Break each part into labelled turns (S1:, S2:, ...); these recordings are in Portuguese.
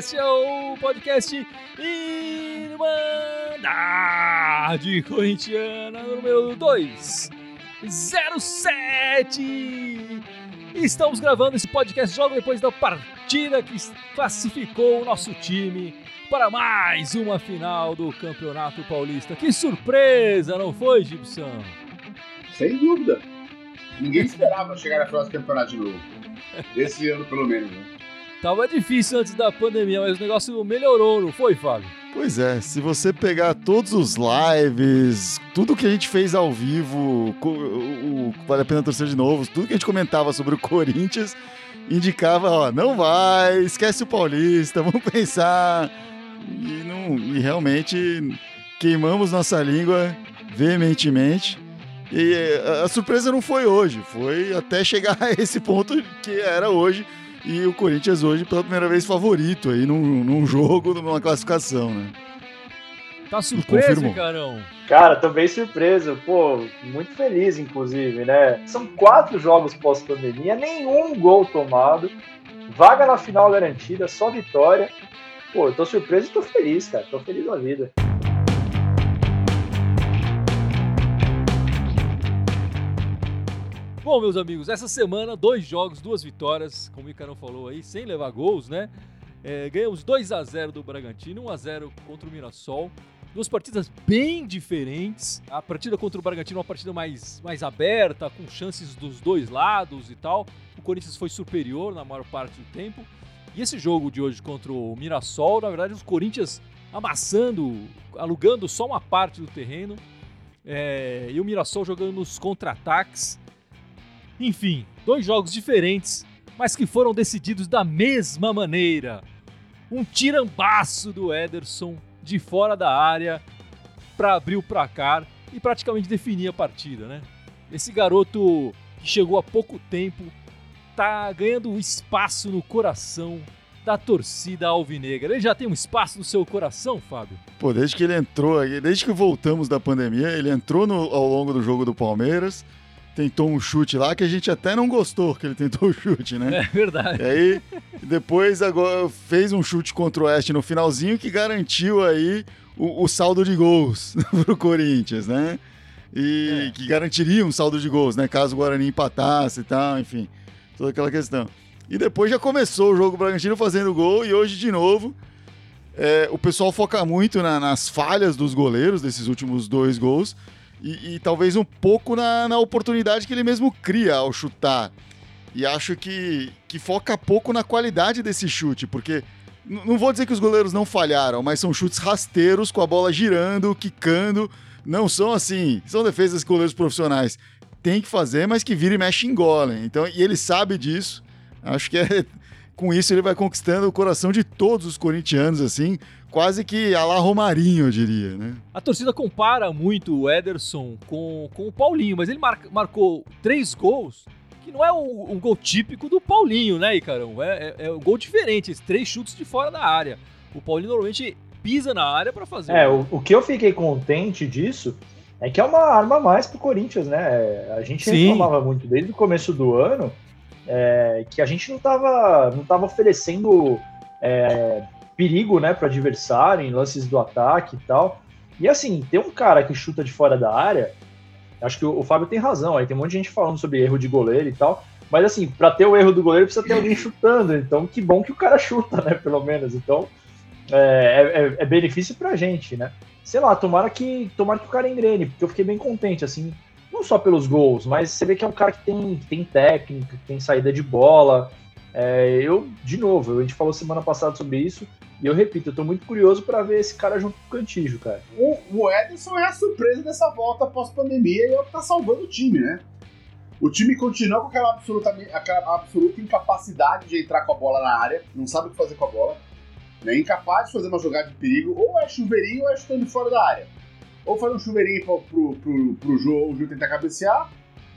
S1: Esse é o podcast Irmandade Corintiana número 207. Estamos gravando esse podcast logo depois da partida que classificou o nosso time para mais uma final do Campeonato Paulista. Que surpresa, não foi, Gibson?
S2: Sem dúvida. Ninguém esperava chegar na final do campeonato de novo. Esse ano, pelo menos. Né?
S1: Tava difícil antes da pandemia, mas o negócio melhorou, não foi, Fábio?
S3: Pois é, se você pegar todos os lives, tudo que a gente fez ao vivo, o, o, Vale a Pena Torcer de Novo, tudo que a gente comentava sobre o Corinthians, indicava, ó, não vai, esquece o Paulista, vamos pensar. E, não, e realmente queimamos nossa língua veementemente. E a, a surpresa não foi hoje, foi até chegar a esse ponto que era hoje e o Corinthians hoje, pela primeira vez, favorito aí num, num jogo, numa classificação, né?
S1: Tá surpreso, Carão?
S4: Cara, tô bem surpreso. Pô, muito feliz, inclusive, né? São quatro jogos pós-pandemia, nenhum gol tomado, vaga na final garantida, só vitória. Pô, eu tô surpreso e tô feliz, cara. Tô feliz da vida.
S1: Bom, meus amigos, essa semana, dois jogos, duas vitórias, como o Icarão falou aí, sem levar gols, né? É, ganhamos 2 a 0 do Bragantino, 1 a 0 contra o Mirassol. Duas partidas bem diferentes. A partida contra o Bragantino é uma partida mais, mais aberta, com chances dos dois lados e tal. O Corinthians foi superior na maior parte do tempo. E esse jogo de hoje contra o Mirassol, na verdade, os Corinthians amassando, alugando só uma parte do terreno. É, e o Mirassol jogando nos contra-ataques. Enfim, dois jogos diferentes, mas que foram decididos da mesma maneira. Um tirambaço do Ederson de fora da área para abrir o placar e praticamente definir a partida, né? Esse garoto que chegou há pouco tempo tá ganhando espaço no coração da torcida alvinegra. Ele já tem um espaço no seu coração, Fábio?
S3: Pô, desde que ele entrou, desde que voltamos da pandemia, ele entrou no, ao longo do jogo do Palmeiras, tentou um chute lá que a gente até não gostou que ele tentou o chute, né?
S1: É verdade.
S3: E aí, depois agora fez um chute contra o Oeste no finalzinho que garantiu aí o, o saldo de gols pro Corinthians, né? E é. que garantiria um saldo de gols, né? Caso o Guarani empatasse e tal, enfim, toda aquela questão. E depois já começou o jogo Bragantino fazendo gol e hoje de novo é, o pessoal foca muito na, nas falhas dos goleiros desses últimos dois gols e, e talvez um pouco na, na oportunidade que ele mesmo cria ao chutar. E acho que, que foca pouco na qualidade desse chute, porque não vou dizer que os goleiros não falharam, mas são chutes rasteiros com a bola girando, quicando. Não são assim, são defesas de goleiros profissionais. Tem que fazer, mas que vira e mexe engolem. Então, e ele sabe disso. Acho que é, com isso ele vai conquistando o coração de todos os corintianos, assim, quase que a la Romarinho, eu diria, né?
S1: A torcida compara muito o Ederson com, com o Paulinho, mas ele mar, marcou três gols que não é um, um, gol típico do Paulinho, né, Icarão? É, é, é um gol diferente, três chutes de fora da área. O Paulinho normalmente pisa na área para fazer.
S4: É, o, o, que eu fiquei contente disso é que é uma arma a mais pro Corinthians, né? A gente Sim. reclamava muito desde o começo do ano é, que a gente não tava, não tava oferecendo é, perigo, né, para adversário em lances do ataque e tal. E assim, tem um cara que chuta de fora da área, acho que o, o Fábio tem razão, aí tem um monte de gente falando sobre erro de goleiro e tal, mas assim, para ter o erro do goleiro precisa ter alguém chutando, então que bom que o cara chuta, né, pelo menos. Então, é, é, é benefício pra gente, né? Sei lá, tomara que, tomara que o cara engrene, porque eu fiquei bem contente, assim, não só pelos gols, mas você vê que é um cara que tem, tem técnica, que tem saída de bola. É, eu, de novo, a gente falou semana passada sobre isso, e eu repito, eu tô muito curioso para ver esse cara junto com o Cantijo, cara.
S2: O, o Ederson é a surpresa dessa volta pós-pandemia e é o que tá salvando o time, né? O time continua com aquela absoluta, aquela absoluta incapacidade de entrar com a bola na área, não sabe o que fazer com a bola, né? incapaz de fazer uma jogada de perigo, ou é chuveirinho ou é chutando fora da área. Ou faz um chuveirinho pro, pro, pro, pro Jô, o Jô tentar cabecear,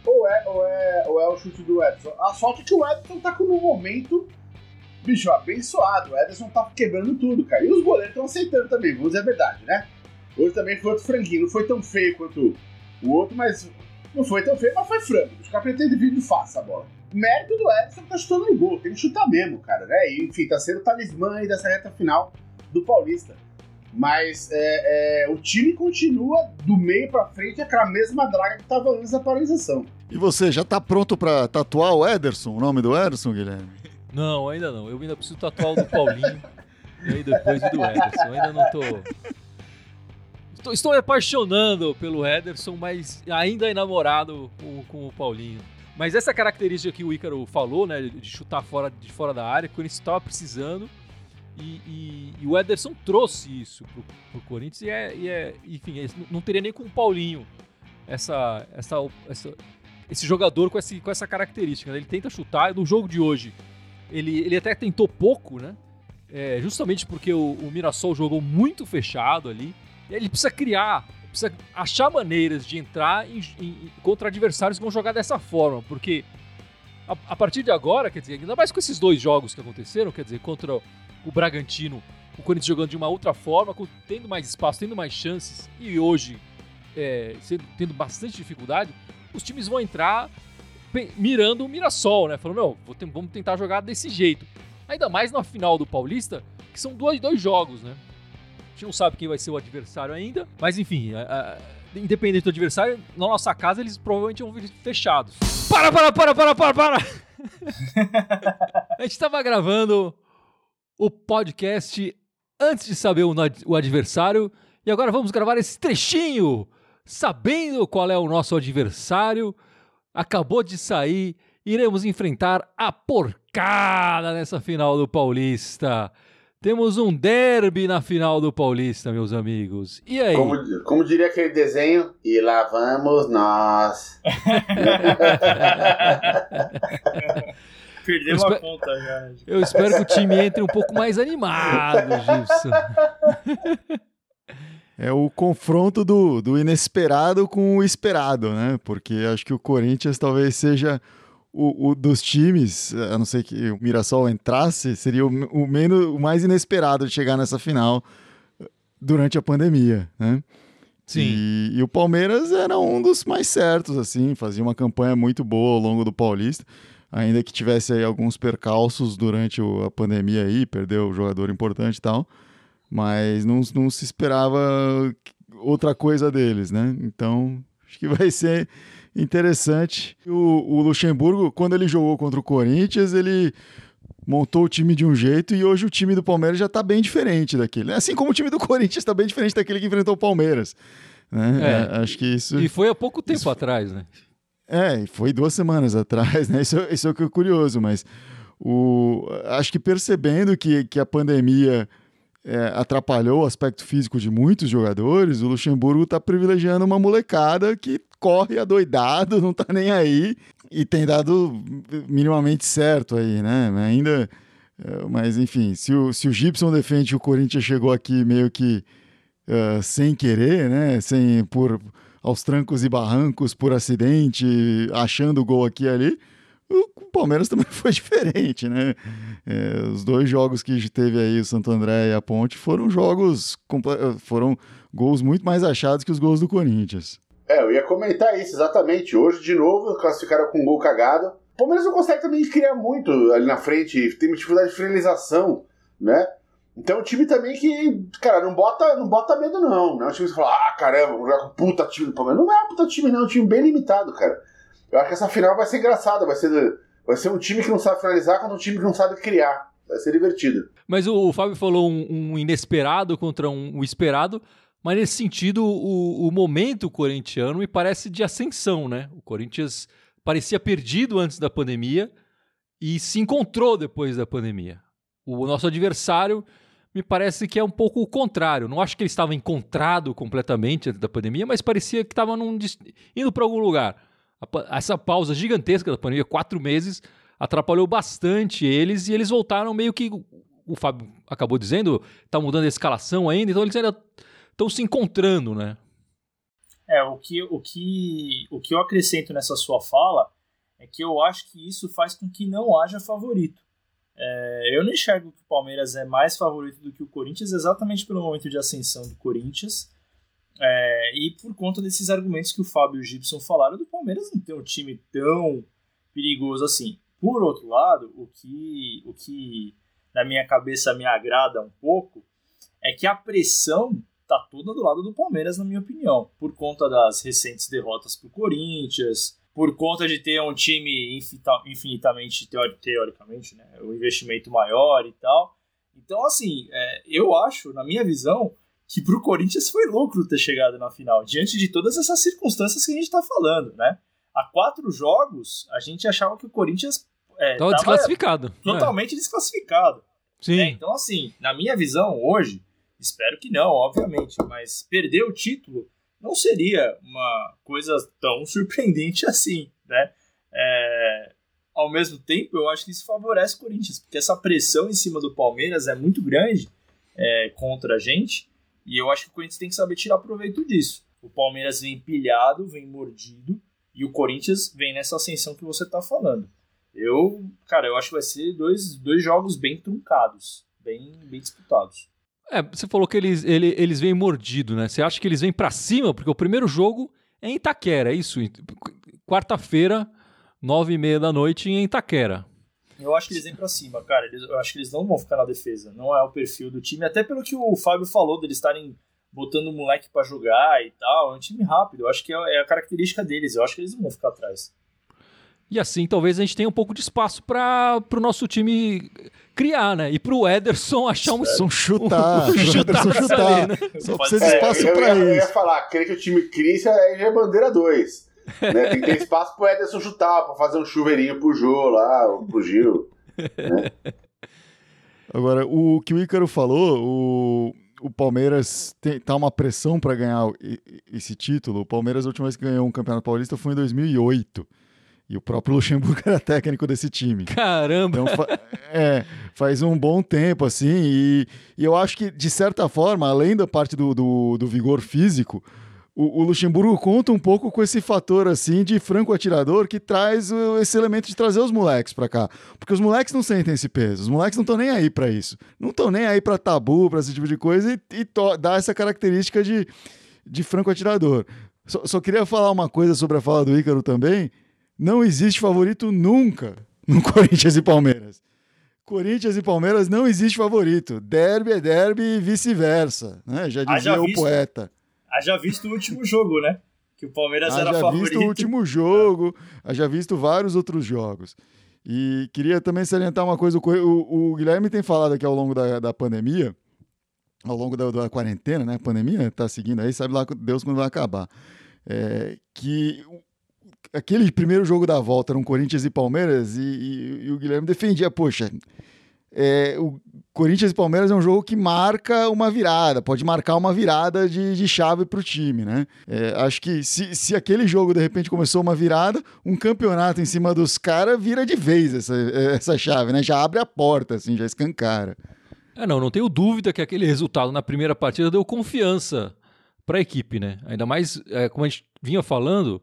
S2: ou é, ou, é, ou é o chute do Edson. A sorte é que o Edson tá com um momento bicho, abençoado. O Ederson tá quebrando tudo, cara. E os goleiros estão aceitando também, vamos dizer a verdade, né? Hoje também foi outro franguinho. Não foi tão feio quanto o outro, mas não foi tão feio, mas foi frango. Os caras pretendem vir fácil a bola. mérito do Ederson que tá chutando no gol. Tem que chutar mesmo, cara, né? E, enfim, tá sendo o talismã aí dessa reta final do Paulista. Mas é, é, o time continua do meio para frente aquela mesma draga que tava antes da paralisação.
S3: E você, já tá pronto para tatuar o Ederson, o nome do Ederson, Guilherme?
S1: Não, ainda não. Eu ainda preciso tatuar o do Paulinho e aí depois o do Ederson. Eu ainda não tô... estou. Estou me apaixonando pelo Ederson, mas ainda é namorado com, com o Paulinho. Mas essa característica que o Ícaro falou, né, de chutar fora, de fora da área, que o Corinthians estava precisando, e, e, e, o Ederson trouxe isso pro, pro Corinthians, e é, e é enfim, não teria nem com o Paulinho essa, essa, essa, esse jogador com, esse, com essa característica. Né? Ele tenta chutar, no jogo de hoje, ele, ele até tentou pouco, né? É, justamente porque o, o Mirassol jogou muito fechado ali, ele precisa criar precisa achar maneiras de entrar em, em, contra adversários que vão jogar dessa forma, porque a, a, partir de agora, quer dizer, ainda mais com esses dois jogos que aconteceram, quer dizer, contra o Bragantino, o Corinthians jogando de uma outra forma, tendo mais espaço, tendo mais chances, e hoje é, sendo, tendo bastante dificuldade, os times vão entrar mirando o Mirassol, né? Falando, não, vamos tentar jogar desse jeito. Ainda mais na final do Paulista, que são dois, dois jogos, né? A gente não sabe quem vai ser o adversário ainda, mas enfim, a, a, independente do adversário, na nossa casa eles provavelmente vão vir fechados. Para, para, para, para, para, para! a gente estava gravando o podcast antes de saber o, adversário e agora vamos gravar esse trechinho sabendo qual é o nosso adversário. Acabou de sair, iremos enfrentar a porcada nessa final do Paulista. Temos um derby na final do Paulista, meus amigos. E aí?
S2: Como, como diria aquele desenho, e lá vamos nós.
S5: Perdeu uma conta já.
S1: Eu espero que o time entre um pouco mais animado, Gilson.
S3: É o confronto do, do inesperado com o esperado, né? Porque acho que o Corinthians talvez seja o, o, dos times, a não ser que o Mirassol entrasse, seria o, o, menos, o mais inesperado de chegar nessa final eh, durante a pandemia, né?
S1: Sim.
S3: E, e, o Palmeiras era um dos mais certos, assim, fazia uma campanha muito boa ao longo do Paulista, ainda que tivesse aí alguns percalços durante o, a pandemia aí, perdeu um jogador importante e tal, mas não, não se esperava outra coisa deles, né? Então, acho que vai ser interessante. O, o Luxemburgo, quando ele jogou contra o Corinthians, ele montou o time de um jeito e hoje o time do Palmeiras já está bem diferente daquele. Assim como o time do Corinthians está bem diferente daquele que enfrentou o Palmeiras. Né? É, acho que isso.
S1: E foi há pouco tempo isso... atrás, né?
S3: É, foi duas semanas atrás, né? Isso, isso é o que é curioso, mas o, acho que percebendo que, que a pandemia é, atrapalhou o aspecto físico de muitos jogadores, o Luxemburgo está privilegiando uma molecada que corre adoidado, não tá nem aí e tem dado minimamente certo aí, né? Ainda, eh, mas enfim, se o, se o Gibson defende o Corinthians chegou aqui meio que uh, sem querer, né? Sem por aos trancos e barrancos, por acidente, achando gol aqui e ali, o Palmeiras também foi diferente, né? É, os dois jogos que teve aí o Santo André e a Ponte foram jogos foram gols muito mais achados que os gols do Corinthians.
S2: É, eu ia comentar isso, exatamente. Hoje, de novo, classificaram com um gol cagado. O Palmeiras não consegue também criar muito ali na frente, tem dificuldade de finalização, né? Então o time também que, cara, não bota, não bota medo não. Não é um time que fala, ah, caramba, vamos jogar com puta time do Palmeiras. Não é um puta time não, é um time bem limitado, cara. Eu acho que essa final vai ser engraçada, vai ser, vai ser um time que não sabe finalizar contra um time que não sabe criar. Vai ser divertido.
S1: Mas o, o Fábio falou um, um inesperado contra um, um esperado. Mas nesse sentido, o, o momento corintiano me parece de ascensão, né? O Corinthians parecia perdido antes da pandemia e se encontrou depois da pandemia. O nosso adversário me parece que é um pouco o contrário. Não acho que ele estava encontrado completamente antes da pandemia, mas parecia que estava num, indo para algum lugar. Essa pausa gigantesca da pandemia, quatro meses, atrapalhou bastante eles e eles voltaram meio que. O Fábio acabou dizendo, está mudando a escalação ainda, então eles ainda estão se encontrando, né?
S5: É, o que, o, que, o que eu acrescento nessa sua fala é que eu acho que isso faz com que não haja favorito. É, eu não enxergo que o Palmeiras é mais favorito do que o Corinthians, exatamente pelo momento de ascensão do Corinthians. É, e por conta desses argumentos que o Fábio e o Gibson falaram, do Palmeiras não tem um time tão perigoso assim. Por outro lado, o que, o que na minha cabeça me agrada um pouco é que a pressão tá toda do lado do Palmeiras, na minha opinião, por conta das recentes derrotas pro Corinthians, por conta de ter um time infinitamente, teoricamente, né, o um investimento maior e tal. Então, assim, é, eu acho, na minha visão, que pro Corinthians foi lucro ter chegado na final, diante de todas essas circunstâncias que a gente tá falando, né? Há quatro jogos, a gente achava que o Corinthians
S1: é, tava desclassificado.
S5: Totalmente é. desclassificado.
S1: Sim.
S5: É, então, assim, na minha visão, hoje, espero que não, obviamente, mas perder o título não seria uma coisa tão surpreendente assim, né? É, ao mesmo tempo, eu acho que isso favorece o Corinthians, porque essa pressão em cima do Palmeiras é muito grande é, contra a gente, e eu acho que o Corinthians tem que saber tirar proveito disso. O Palmeiras vem pilhado, vem mordido, e o Corinthians vem nessa ascensão que você está falando. Eu, cara, eu acho que vai ser dois, dois jogos bem truncados, bem, bem disputados.
S1: É, você falou que eles, ele, eles vêm mordido, né? Você acha que eles vêm para cima? Porque o primeiro jogo é em Itaquera, é isso? Quarta-feira, nove e meia da noite em Itaquera.
S5: Eu acho que eles vêm pra cima, cara. Eles, eu acho que eles não vão ficar na defesa. Não é o perfil do time. Até pelo que o Fábio falou, deles estarem botando o moleque para jogar e tal. É um time rápido. Eu acho que é, é a característica deles. Eu acho que eles não vão ficar atrás.
S1: E assim, talvez a gente tenha um pouco de espaço para o no time criar, né? E para o Ederson achar um...
S3: São chutar. Um, chutar, chutar. Ali, né? Só precisa de espaço é, para isso. Eu
S2: ia falar, querer que o time crie já é bandeira 2. Né? Tem que ter espaço pro Ederson chutar, para fazer um chuveirinho pro Jô lá, pro Gil. Né?
S3: Agora, o que o Ícaro falou, o, o Palmeiras tem, tá uma pressão para ganhar esse título. O Palmeiras, a última vez que ganhou um campeonato paulista foi em 2008. E o próprio Luxemburgo era técnico desse time.
S1: Caramba!
S3: Então, fa é, faz um bom tempo, assim, e, e, eu acho que, de certa forma, além da parte do, do, do vigor físico, o, o, Luxemburgo conta um pouco com esse fator, assim, de franco atirador que traz esse elemento de trazer os moleques para cá. Porque os moleques não sentem esse peso, os moleques não estão nem aí para isso. Não estão nem aí para tabu, para esse tipo de coisa, e, e dá essa característica de, de franco atirador. Só, só queria falar uma coisa sobre a fala do Ícaro também, não existe favorito nunca no Corinthians e Palmeiras. Corinthians e Palmeiras não existe favorito. Derby é derby e vice-versa, né? Já dizia o poeta.
S5: Haja visto o último jogo, né? Que o Palmeiras era favorito.
S3: Já visto o último jogo, haja visto vários outros jogos. E queria também salientar uma coisa: o, o, o Guilherme tem falado aqui ao longo da, da pandemia, ao longo da, da quarentena, né? A pandemia tá seguindo aí, sabe lá Deus quando vai acabar. É, que aquele primeiro jogo da volta eram Corinthians e Palmeiras e, e, e o Guilherme defendia, poxa, é, o Corinthians e Palmeiras é um jogo que marca uma virada, pode marcar uma virada de, de chave para o time, né? É, acho que se, se aquele jogo de repente começou uma virada, um campeonato em cima dos caras vira de vez essa, essa chave, né? Já abre a porta, assim, já escancara.
S1: É, não, não tenho dúvida que aquele resultado na primeira partida deu confiança para a equipe, né? Ainda mais, é, como a gente vinha falando,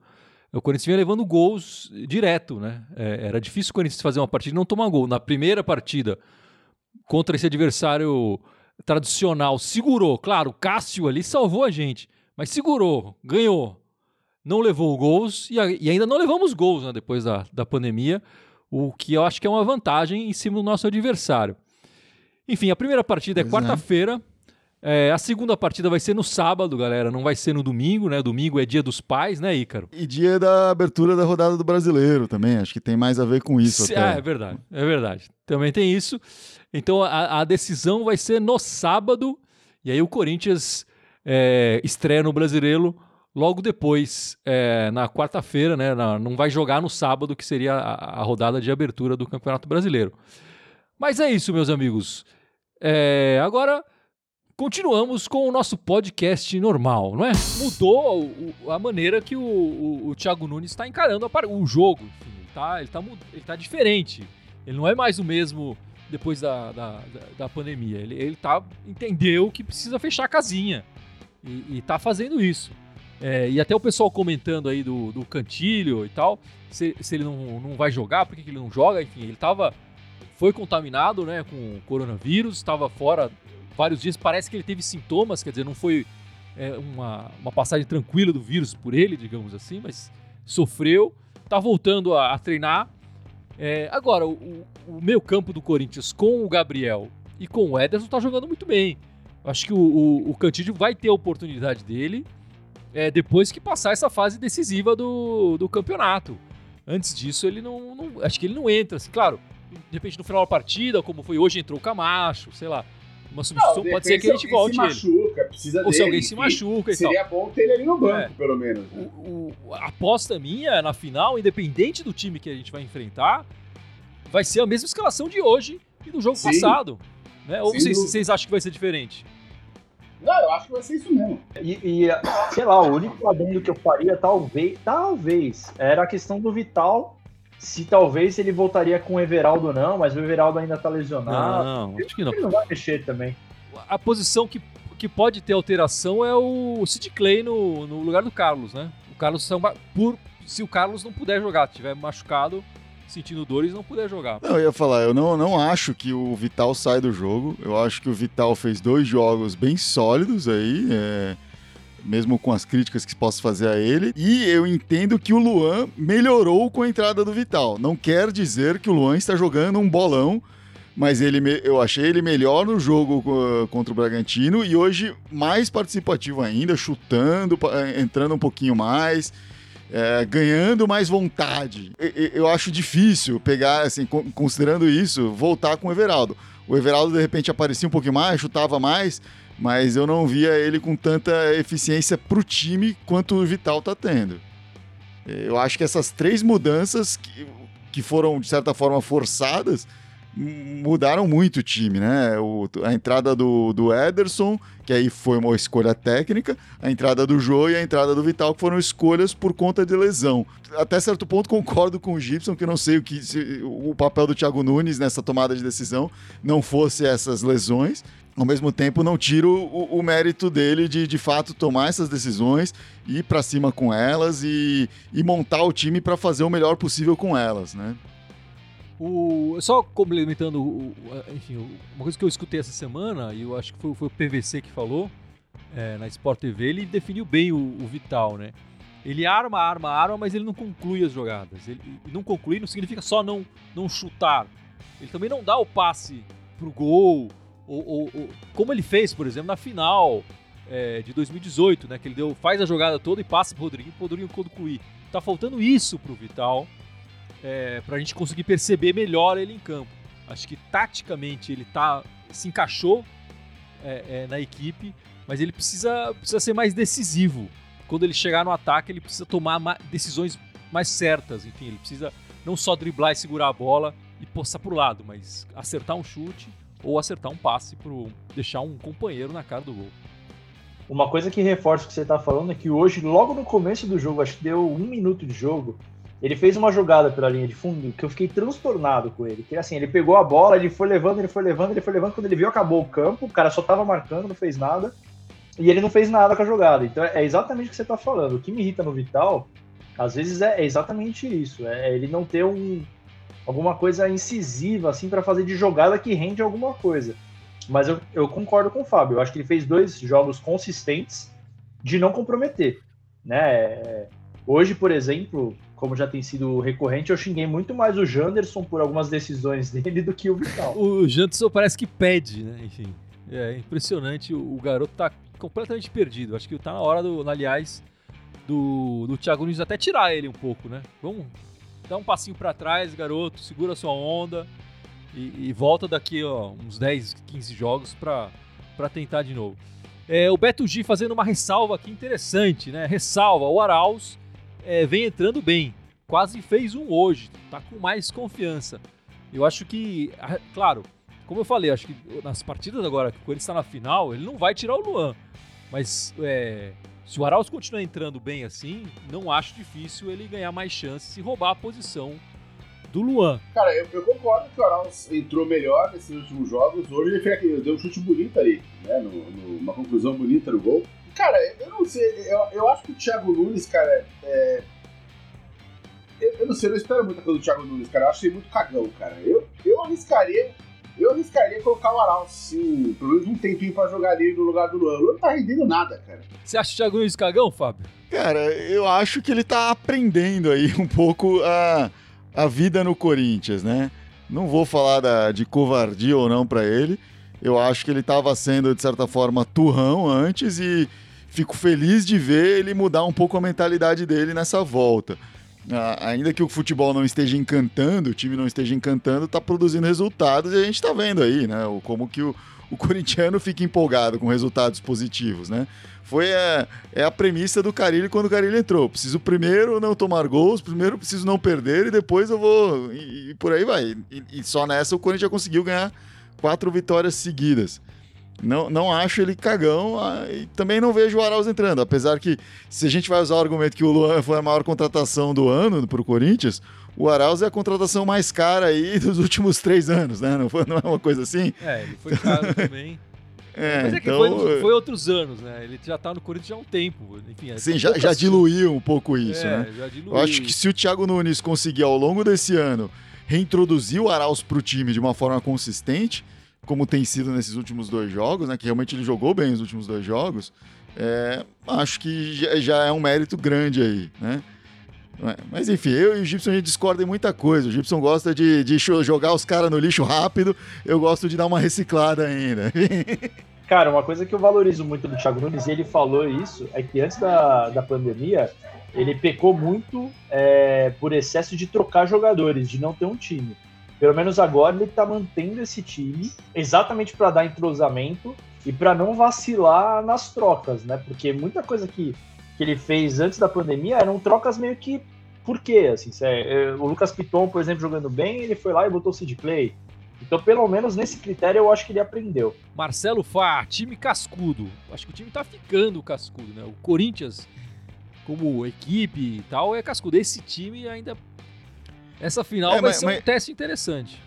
S1: o Corinthians vinha levando gols direto, né? É, era difícil o Corinthians fazer uma partida e não tomar gol. Na primeira partida, contra esse adversário tradicional, segurou. Claro, o Cássio ali salvou a gente, mas segurou, ganhou. Não levou gols e, e ainda não levamos gols né, depois da, da pandemia, o que eu acho que é uma vantagem em cima do nosso adversário. Enfim, a primeira partida é, é. quarta-feira. É, a segunda partida vai ser no sábado, galera, não vai ser no domingo, né? Domingo é dia dos pais, né, Ícaro?
S3: E dia da abertura da rodada do brasileiro também, acho que tem mais a ver com isso.
S1: Se, ah, é verdade, é verdade. Também tem isso. Então a, a decisão vai ser no sábado, e aí o Corinthians é, estreia no brasileiro logo depois, é, na quarta-feira, né? Na, não vai jogar no sábado, que seria a, a rodada de abertura do Campeonato Brasileiro. Mas é isso, meus amigos. É, agora continuamos com o nosso podcast normal, não é? Mudou o, a maneira que o, o, o Thiago Nunes está encarando o jogo. Enfim, ele, está ele, tá, ele tá diferente. Ele não é mais o mesmo depois da, da, da, da pandemia. Ele, ele tá, entendeu que precisa fechar a casinha. E, e tá fazendo isso. É, e até o pessoal comentando aí do, do Cantilho e tal, se, se ele não, não vai jogar, por que, que ele não joga? Enfim, ele tava. Foi contaminado né, com coronavírus, estava fora vários dias. Parece que ele teve sintomas, quer dizer, não foi é, uma, uma passagem tranquila do vírus por ele, digamos assim, mas sofreu. Tá voltando a, a treinar. É, agora, o, o meio campo do Corinthians com o Gabriel e com o Ederson tá jogando muito bem. Acho que o, o, o Cantídio vai ter a oportunidade dele é, depois que passar essa fase decisiva do, do campeonato. Antes disso, ele não, não, Acho que ele não entra. Assim, claro, de repente no final da partida, como foi hoje, entrou o Camacho, sei lá. Uma substituição não, pode ser que a gente volte
S2: se machuca, Precisa
S1: Ou se alguém se machuca e
S2: Seria
S1: tal.
S2: bom ter ele ali no banco, é. pelo menos. Né?
S1: O, o, a aposta minha na final, independente do time que a gente vai enfrentar, vai ser a mesma escalação de hoje e do jogo Sim. passado. Né? Ou vocês, vocês acham que vai ser diferente?
S2: Não, eu acho que vai ser isso mesmo.
S4: E, e sei lá, o único adendo que eu faria, talvez, talvez, era a questão do Vital. Se talvez ele voltaria com o Everaldo ou não, mas o Everaldo ainda tá lesionado.
S1: Não, acho que não.
S4: Ele não vai mexer também.
S1: A posição que, que pode ter alteração é o Sid Clay no, no lugar do Carlos, né? O Carlos, por, se o Carlos não puder jogar, tiver machucado, sentindo dores, não puder jogar.
S3: Não, eu ia falar, eu não, não acho que o Vital sai do jogo. Eu acho que o Vital fez dois jogos bem sólidos aí, é, mesmo com as críticas que posso fazer a ele. E eu entendo que o Luan melhorou com a entrada do Vital. Não quer dizer que o Luan está jogando um bolão. Mas ele, eu achei ele melhor no jogo contra o Bragantino e hoje mais participativo ainda, chutando, entrando um pouquinho mais é, ganhando mais vontade. Eu acho difícil pegar, assim, considerando isso, voltar com o Everaldo. O Everaldo, de repente, aparecia um pouquinho mais, chutava mais, mas eu não via ele com tanta eficiência pro time quanto o Vital tá tendo. Eu acho que essas três mudanças que, que foram, de certa forma, forçadas, mudaram muito o time, né? O, a entrada do, do Ederson, que aí foi uma escolha técnica, a entrada do Jô e a entrada do Vital, que foram escolhas por conta de lesão. Até certo ponto concordo com o Gibson, que não sei o que se, o papel do Thiago Nunes nessa tomada de decisão não fosse essas lesões. Ao mesmo tempo, não tiro o, o mérito dele de de fato tomar essas decisões, ir para cima com elas e, e montar o time para fazer o melhor possível com elas, né?
S1: O, só complementando, o, enfim, uma coisa que eu escutei essa semana, e eu acho que foi, foi o PVC que falou é, na Sport TV, ele definiu bem o, o, Vital, né? Ele arma, arma, arma, mas ele não conclui as jogadas. Ele, não concluir não significa só não, não chutar. Ele também não dá o passe pro gol, ou, ou, ou como ele fez, por exemplo, na final é, de 2018, né? Que ele deu, faz a jogada toda e passa pro Rodrigo, pro Rodrigo concluir. Tá faltando isso pro Vital é, para a gente conseguir perceber melhor ele em campo. Acho que taticamente ele tá, se encaixou é, é, na equipe, mas ele precisa, precisa ser mais decisivo. Quando ele chegar no ataque, ele precisa tomar decisões mais certas. Enfim, ele precisa não só driblar e segurar a bola e para o lado, mas acertar um chute ou acertar um passe para deixar um companheiro na cara do gol.
S4: Uma coisa que reforça o que você está falando é que hoje, logo no começo do jogo, acho que deu um minuto de jogo, ele fez uma jogada pela linha de fundo que eu fiquei transtornado com ele. Que assim, ele pegou a bola, ele foi levando, ele foi levando, ele foi levando. Quando ele viu, acabou o campo, o cara só tava marcando, não fez nada. E ele não fez nada com a jogada. Então é exatamente o que você tá falando. O que me irrita no Vital, às vezes é exatamente isso. É ele não ter um, alguma coisa incisiva, assim, para fazer de jogada que rende alguma coisa. Mas eu, eu concordo com o Fábio. Eu acho que ele fez dois jogos consistentes de não comprometer. Né? Hoje, por exemplo, como já tem sido recorrente, eu xinguei muito mais o Janderson por algumas decisões dele do que o Vital.
S1: o Janderson parece que pede, né? Enfim, é impressionante. O, garoto tá completamente perdido. Acho que tá na hora, do, aliás, do, do Thiago Nunes até tirar ele um pouco, né? Vamos dar um passinho para trás, garoto, segura sua onda e, e volta daqui ó, uns 10, 15 jogos para tentar de novo. É, o Beto G fazendo uma ressalva aqui interessante, né? Ressalva, o Arauz é, vem entrando bem. Quase fez um hoje, tá com mais confiança. Eu acho que, claro, como eu falei, acho que nas partidas agora que o Corinthians está na final, ele não vai tirar o Luan. Mas é, se o Arauz continuar entrando bem assim, não acho difícil ele ganhar mais chances e roubar a posição do Luan.
S2: Cara, eu, eu concordo que o Arauz entrou melhor nesses últimos jogos. Hoje ele fez, deu um chute bonito ali, né? No, no, uma conclusão bonita no gol. Cara, eu não sei. Eu, eu acho que o Thiago Nunes, cara, é. Eu, eu não sei, eu não espero muita coisa do Thiago Nunes, cara. Eu acho ele muito cagão, cara. Eu, eu arriscaria. Eu arriscaria colocar o Arauz, sim, pelo menos um tempinho pra jogar ali no lugar do Luan. O Luan não tá rendendo nada, cara.
S1: Você acha o Thiago Nunes cagão, Fábio?
S3: Cara, eu acho que ele tá aprendendo aí um pouco a, a vida no Corinthians, né? Não vou falar da, de covardia ou não para ele. Eu acho que ele estava sendo, de certa forma, turrão antes e fico feliz de ver ele mudar um pouco a mentalidade dele nessa volta. Ah, ainda que o futebol não esteja encantando, o time não esteja encantando, está produzindo resultados e a gente está vendo aí, né? Como que o, o corintiano fica empolgado com resultados positivos, né? Foi a, é a premissa do Carilho quando o Carilho entrou. Preciso primeiro não tomar gols, primeiro preciso não perder e depois eu vou. E, e por aí vai. E, e, só nessa o Corinthians conseguiu ganhar quatro vitórias seguidas. Não, não acho ele cagão ah, e também não vejo o Arauz entrando. Apesar que, se a gente vai usar o argumento que o Luan foi a maior contratação do ano para o Corinthians, o Arauz é a contratação mais cara aí dos últimos três anos, né? Não, foi, não é uma coisa assim?
S1: É, ele foi caro também. É, Mas é que então... foi, foi, outros anos, né? Ele já tá no Corinthians há um tempo. Enfim,
S3: Sim, já, já diluiu um pouco isso, é, né? Eu acho que se o Thiago Nunes conseguir ao longo desse ano reintroduzir o Arauz pro time de uma forma consistente, como tem sido nesses últimos dois jogos, né? Que realmente ele jogou bem nos últimos dois jogos. É, acho que já é um mérito grande aí, né? Mas enfim, eu e o Gibson a gente discorda em muita coisa. O Gibson gosta de, de jogar os caras no lixo rápido, eu gosto de dar uma reciclada ainda.
S4: Cara, uma coisa que eu valorizo muito do Thiago Nunes, e ele falou isso, é que antes da, da pandemia, ele pecou muito é, por excesso de trocar jogadores, de não ter um time. Pelo menos agora ele está mantendo esse time exatamente para dar entrosamento e para não vacilar nas trocas, né? Porque muita coisa que, que ele fez antes da pandemia eram trocas meio que por quê? Assim, é, o Lucas Piton, por exemplo, jogando bem, ele foi lá e botou o Sid Clay. Então, pelo menos nesse critério, eu acho que ele aprendeu.
S1: Marcelo Fá, time cascudo. Acho que o time tá ficando cascudo, né? O Corinthians, como equipe e tal, é cascudo. Esse time ainda essa final é, vai mas, ser um mas, teste interessante.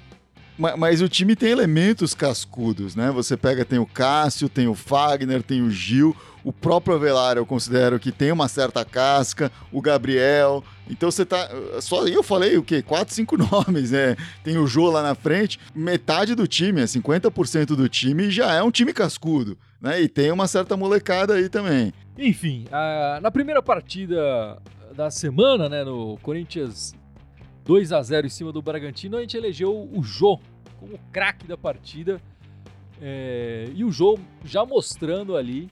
S3: Mas, mas, o time tem elementos cascudos, né? Você pega, tem o Cássio, tem o Fagner, tem o Gil, o próprio Avelar eu considero que tem uma certa casca, o Gabriel. Então você tá. Só eu falei o quê? Quatro, cinco nomes, né? Tem o Jô lá na frente. Metade do time, 50% é do time, já é um time cascudo, né? E tem uma certa molecada aí também.
S1: Enfim, a, na primeira partida da semana, né, no Corinthians 2 a 0 em cima do Bragantino, a gente elegeu o Jô como craque da partida. É, e o Jô já mostrando ali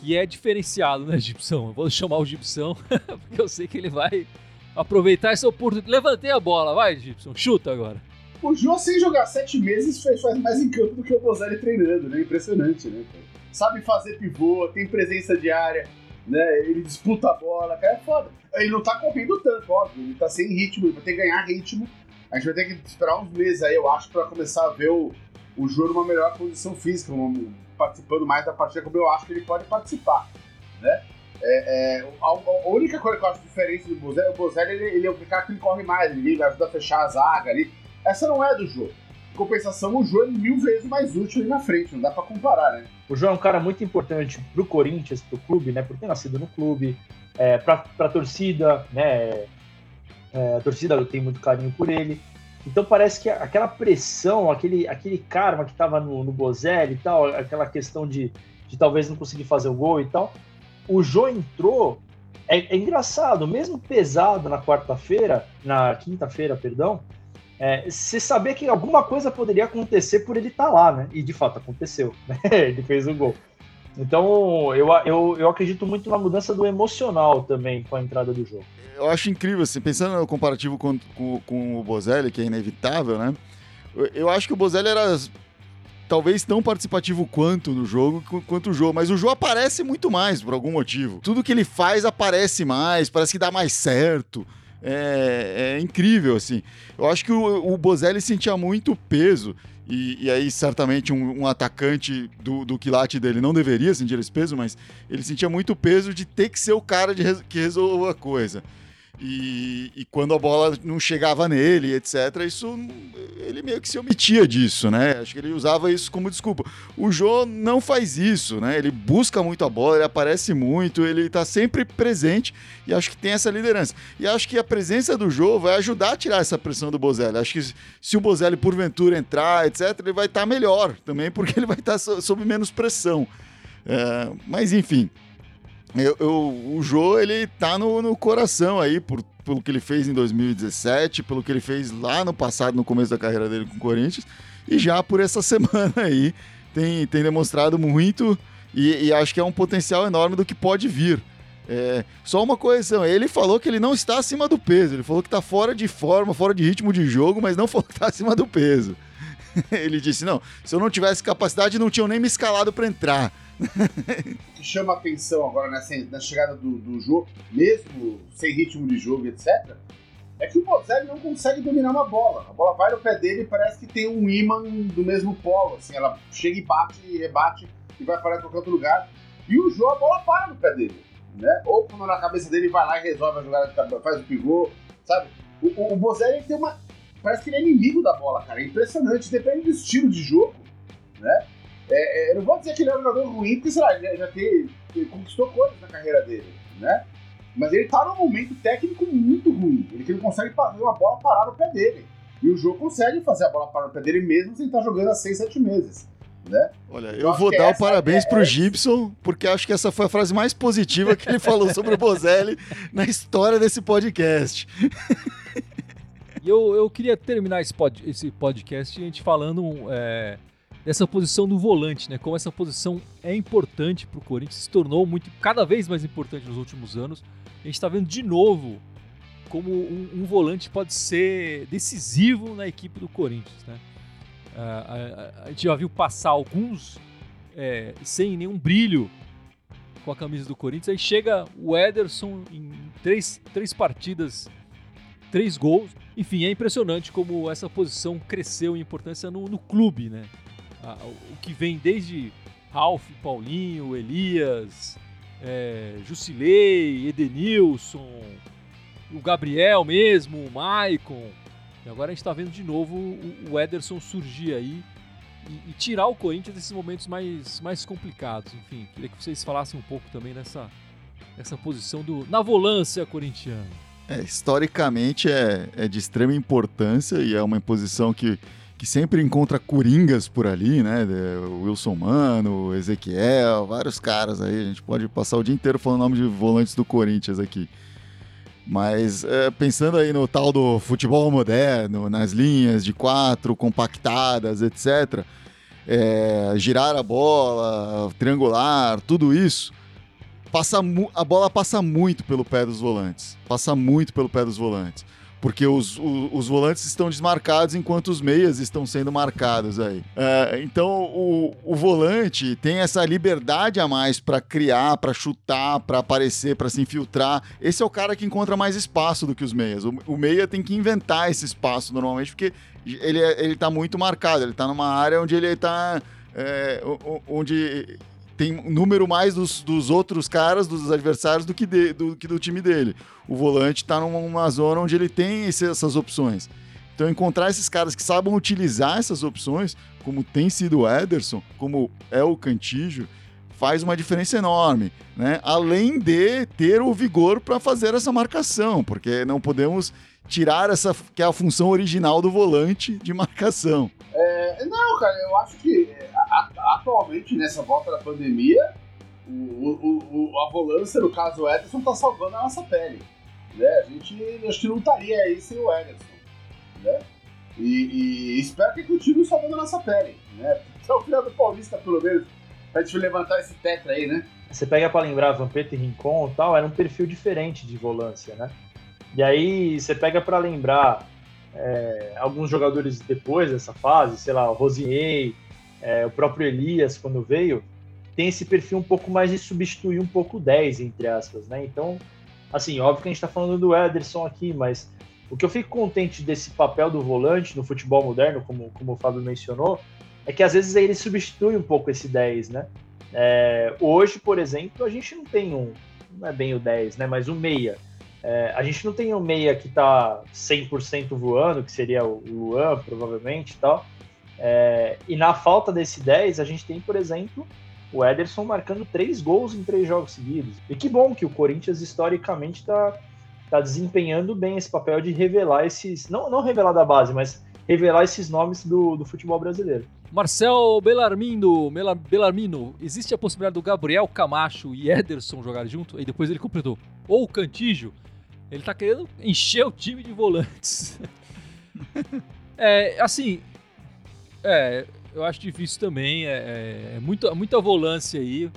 S1: que é diferenciado, né, Gibson? Eu vou chamar o Gibson, porque eu sei que ele vai aproveitar essa oportunidade. Levantei a bola, vai, Gibson, chuta agora.
S2: O Jô, sem jogar sete meses, faz, faz mais em campo do que o Bozelli treinando, né? Impressionante, né? Sabe fazer pivô, tem presença diária, né? Ele disputa a bola, cara, é foda. Ele não tá correndo tanto, óbvio, ele tá sem ritmo, ele vai ter que ganhar ritmo. A gente vai ter que esperar uns meses aí, eu acho, para começar a ver o, o Jô numa melhor condição física, participando mais da partida como eu acho que ele pode participar, né? É, é, a, a, única coisa que eu acho diferente do Bozelli, o Bozelli ele, ele é o cara que ele corre mais, ele ajuda a fechar a zaga ali. Essa não é do Jô. Em compensação, o Jô é mil vezes mais útil ali na frente, não dá para comparar, né?
S4: O Jô é um cara muito importante pro Corinthians, pro clube, né? Por ter nascido no clube, é, para a torcida, né? É, a torcida tem muito carinho por ele. Então parece que aquela pressão, aquele, aquele karma que estava no, no Bozelli e tal, aquela questão de, de talvez não conseguir fazer o gol e tal, o Jô entrou. É, é engraçado, mesmo pesado na quarta-feira, na quinta-feira, perdão, é, você saber que alguma coisa poderia acontecer por ele estar tá lá, né? E de fato aconteceu. Né? ele fez o gol. Então, eu, eu, eu acredito muito na mudança do emocional também com a entrada do jogo.
S3: Eu acho incrível, assim, pensando no comparativo com, com, com o Bozelli, que é inevitável, né? Eu, eu acho que o Bozelli era talvez tão participativo quanto no jogo, quanto o jogo, mas o jogo aparece muito mais por algum motivo. Tudo que ele faz aparece mais, parece que dá mais certo. É, é incrível, assim. Eu acho que o, o Bozelli sentia muito peso e, e aí, certamente, um, um, atacante do, do quilate dele não deveria sentir esse peso, mas ele sentia muito peso de ter que ser o cara de, que resolveu a coisa. E, e, quando a bola não chegava nele, etc., isso ele meio que se omitia disso, né? Acho que ele usava isso como desculpa. O Jô não faz isso, né? Ele busca muito a bola, ele aparece muito, ele tá sempre presente e acho que tem essa liderança. E acho que a presença do Jô vai ajudar a tirar essa pressão do Bozelli. Acho que se o Bozelli porventura entrar, etc., ele vai estar tá melhor também, porque ele vai estar tá sob menos pressão. É, mas enfim, eu, eu, o Jô, ele tá no, no coração aí, por, pelo que ele fez em 2017, pelo que ele fez lá no passado, no começo da carreira dele com o Corinthians, e já por essa semana aí tem, tem demonstrado muito e, e acho que é um potencial enorme do que pode vir. É, só uma correção, ele falou que ele não está acima do peso, ele falou que está fora de forma, fora de ritmo de jogo, mas não falou que está acima do peso. ele disse: não, se eu não tivesse capacidade, não tinham nem me escalado para entrar.
S2: O que chama atenção agora nessa, na chegada do, do jogo, mesmo sem ritmo de jogo, etc., é que o Bozelli não consegue dominar uma bola. A bola vai no pé dele e parece que tem um imã do mesmo polo. Assim, ela chega e bate e rebate e vai parar em qualquer outro lugar. E o Jô, a bola para no pé dele. Né? Ou quando na cabeça dele vai lá e resolve a jogada, faz o pivô, sabe? O, o, o Bozelli tem uma. Parece que ele é inimigo da bola, cara. É impressionante. Depende do estilo de jogo, né? É, é, eu não vou dizer que ele é um jogador ruim, porque, sei lá, ele já tem, ele conquistou coisas na carreira dele, né? Mas ele tá num momento técnico muito ruim. Ele que não consegue fazer uma bola parar no pé dele. E o jogo consegue fazer a bola parar no pé dele mesmo sem estar tá jogando há 6, 7 meses. Né?
S3: Olha, eu, eu vou dar o parabéns é, pro. Gibson, porque acho que essa foi a frase mais positiva que ele falou sobre o Bozelli na história desse podcast.
S1: E eu, eu queria terminar esse, pod, esse podcast a gente falando é, dessa posição do volante, né? Como essa posição é importante para o Corinthians, se tornou muito, cada vez mais importante nos últimos anos. A gente está vendo de novo como um, um, volante pode ser decisivo na equipe do Corinthians, né? a, a, a, gente já viu passar alguns é, sem nenhum brilho com a camisa do Corinthians. Aí chega o Ederson em três, três partidas, três gols. Enfim, é impressionante como essa posição cresceu em importância no, no clube, né? O que vem desde Ralf, Paulinho, Elias, é, Jusilei, Edenilson, o Gabriel mesmo, o Maicon. E agora a gente está vendo de novo o, o Ederson surgir aí e, e, tirar o Corinthians desses momentos mais, mais complicados. Enfim, queria que vocês falassem um pouco também nessa, nessa posição do na volância corintiana.
S3: É, historicamente é, é de extrema importância e é uma posição que que sempre encontra coringas por ali, né? Wilson Mano, Ezequiel, vários caras aí. A gente pode passar o dia inteiro falando nome de volantes do Corinthians aqui. Mas é, pensando aí no tal do futebol moderno, nas linhas de quatro compactadas, etc., é, girar a bola, triangular, tudo isso, passa a bola passa muito pelo pé dos volantes. Passa muito pelo pé dos volantes porque os, os, os, volantes estão desmarcados enquanto os meias estão sendo marcados aí. É, então o, o volante tem essa liberdade a mais para criar, para chutar, para aparecer, para se infiltrar. Esse é o cara que encontra mais espaço do que os meias. O, o meia tem que inventar esse espaço normalmente, porque ele, é, ele tá muito marcado, ele tá numa área onde ele tá. É, onde tem número mais dos, dos outros caras, dos adversários, do que, de, do, que do time dele. O volante está numa zona onde ele tem esse, essas opções. Então, encontrar esses caras que sabem utilizar essas opções, como tem sido o Ederson, como é o Cantígio, faz uma diferença enorme, né? Além de ter o vigor para fazer essa marcação, porque não podemos tirar essa que é a função original do volante de marcação.
S2: É, não, cara, eu acho que é, atualmente, nessa volta da pandemia, o, o, o, a volância, no caso o Ederson, tá salvando a nossa pele. Né? A gente acho que não estaria aí sem o Ederson. Né? E, e espero que continue salvando a nossa pele. Né? Até o final do Paulista, pelo menos, pra gente levantar esse tetra aí, né?
S4: Você pega para lembrar Vampeta e Rincon e tal, era um perfil diferente de volância, né? E aí você pega para lembrar é, alguns jogadores depois dessa fase, sei lá, o Rosier, é, o próprio Elias, quando veio, tem esse perfil um pouco mais de substituir um pouco 10, entre aspas, né? Então, assim, óbvio que a gente está falando do Ederson aqui, mas o que eu fico contente desse papel do volante no futebol moderno, como, como o Fábio mencionou, é que às vezes ele substitui um pouco esse 10, né? É, hoje, por exemplo, a gente não tem um, não é bem o 10, né? Mas o meia. É, a gente não tem um meia que está 100% voando, que seria o Luan, provavelmente e tal. É, e na falta desse 10, a gente tem, por exemplo, o Ederson marcando três gols em três jogos seguidos. E que bom que o Corinthians, historicamente, está tá desempenhando bem esse papel de revelar esses. Não, não revelar da base, mas revelar esses nomes do, do futebol brasileiro.
S1: Marcel Belarmino, Belarmino, existe a possibilidade do Gabriel Camacho e Ederson jogarem junto? E depois ele completou. Ou o Cantígio, ele tá querendo encher o time de volantes. é, assim, é, eu acho difícil também. É, é, é muita, muita volância aí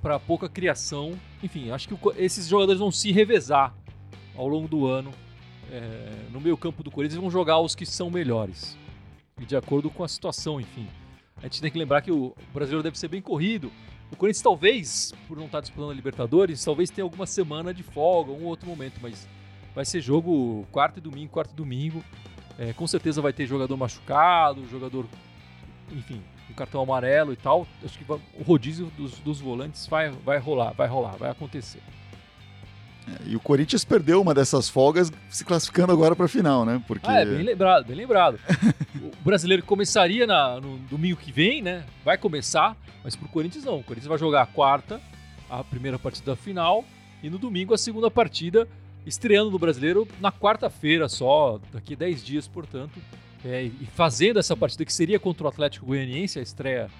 S1: para pouca criação. Enfim, acho que o, esses jogadores vão se revezar ao longo do ano. É, no meio campo do Corinthians vão jogar os que são melhores de acordo com a situação, enfim. A gente tem que lembrar que o brasileiro deve ser bem corrido. O Corinthians talvez, por não estar disputando a Libertadores, talvez tenha alguma semana de folga, um outro momento, mas vai ser jogo quarto e domingo, quarto e domingo. É, com certeza vai ter jogador machucado, jogador, enfim, um cartão amarelo e tal. Acho que o rodízio dos, dos volantes vai, vai rolar, vai rolar, vai acontecer.
S3: E o Corinthians perdeu uma dessas folgas se classificando agora para a final, né?
S1: Porque... Ah, é, bem lembrado, bem lembrado. o brasileiro começaria na, no domingo que vem, né? Vai começar, mas pro Corinthians não. O Corinthians vai jogar a quarta, a primeira partida da final, e no domingo a segunda partida, estreando no brasileiro na quarta-feira só, daqui 10 dias, portanto. É, e fazendo essa partida que seria contra o Atlético Goianiense, a estreia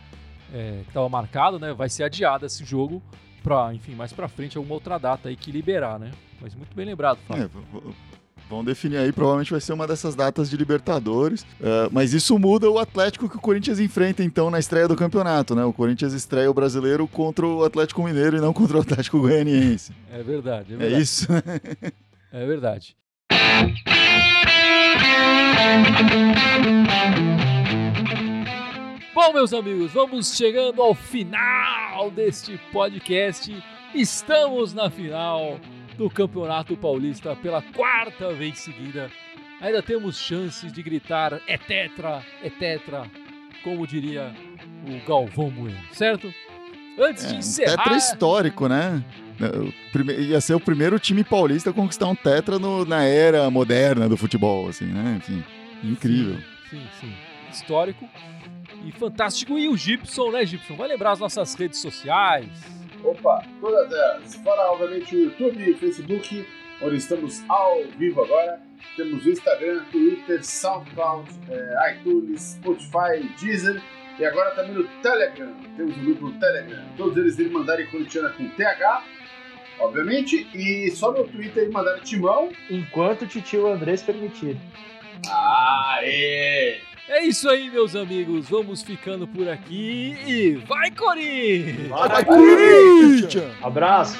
S1: é, que estava marcada, né? Vai ser adiada esse jogo para, enfim, mais para frente alguma outra data aí que liberar, né? Mas muito bem lembrado, Fábio. É,
S3: vão definir aí, provavelmente vai ser uma dessas datas de Libertadores. Uh, mas isso muda o Atlético que o Corinthians enfrenta, então, na estreia do campeonato, né? O Corinthians estreia o brasileiro contra o Atlético Mineiro e não contra o Atlético Goianiense.
S1: É verdade, é,
S3: é
S1: verdade.
S3: É isso.
S1: é verdade. Bom, meus amigos, vamos chegando ao final deste podcast. Estamos na final do Campeonato Paulista pela quarta vez seguida. Ainda temos chances de gritar é tetra, é tetra, como diria o Galvão Bueno, certo? Antes é, de encerrar...
S3: tetra histórico, né? Ia ser o primeiro time paulista a conquistar um tetra no, na era moderna do futebol, assim, né? Enfim, incrível.
S1: Sim, sim. sim. Histórico e fantástico. E o Gibson, né, Gibson? Vai lembrar as nossas redes sociais.
S2: Opa, todas elas. Fora, obviamente, o YouTube, Facebook, onde estamos ao vivo agora. Temos o Instagram, Twitter, SoundCloud, é, iTunes, Spotify, Deezer e agora também no Telegram. Temos um grupo no Telegram. Todos eles irem mandarem corintiana com TH, obviamente, e só no Twitter eles mandarem timão.
S4: Enquanto o titio Andrés permitir.
S2: Aê!
S1: É isso aí, meus amigos. Vamos ficando por aqui e vai, Corinthians!
S3: Vai, Corinthians!
S4: Abraço!